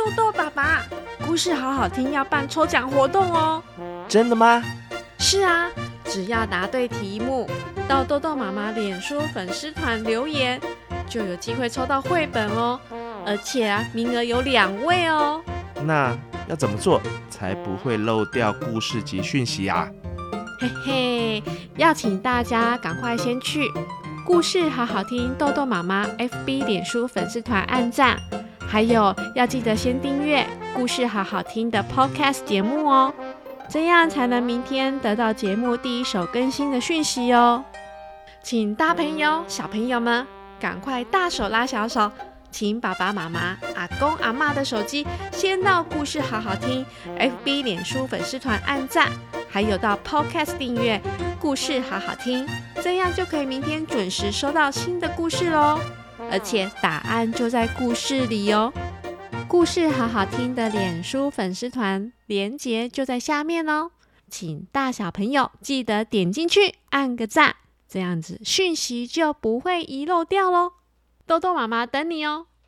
豆豆爸爸，故事好好听，要办抽奖活动哦！真的吗？是啊，只要答对题目，到豆豆妈妈脸书粉丝团留言，就有机会抽到绘本哦。而且啊，名额有两位哦。那要怎么做才不会漏掉故事及讯息啊？嘿嘿，要请大家赶快先去故事好好听豆豆妈妈 FB 脸书粉丝团按赞，还有要记得先订阅故事好好听的 Podcast 节目哦，这样才能明天得到节目第一手更新的讯息哦。请大朋友小朋友们赶快大手拉小手。请爸爸妈妈、阿公阿嬷的手机先到故事好好听 FB 脸书粉丝团按赞，还有到 Podcast 订阅故事好好听，这样就可以明天准时收到新的故事喽。而且答案就在故事里哦。故事好好听的脸书粉丝团连接就在下面哦，请大小朋友记得点进去按个赞，这样子讯息就不会遗漏掉喽。豆豆妈妈等你哦。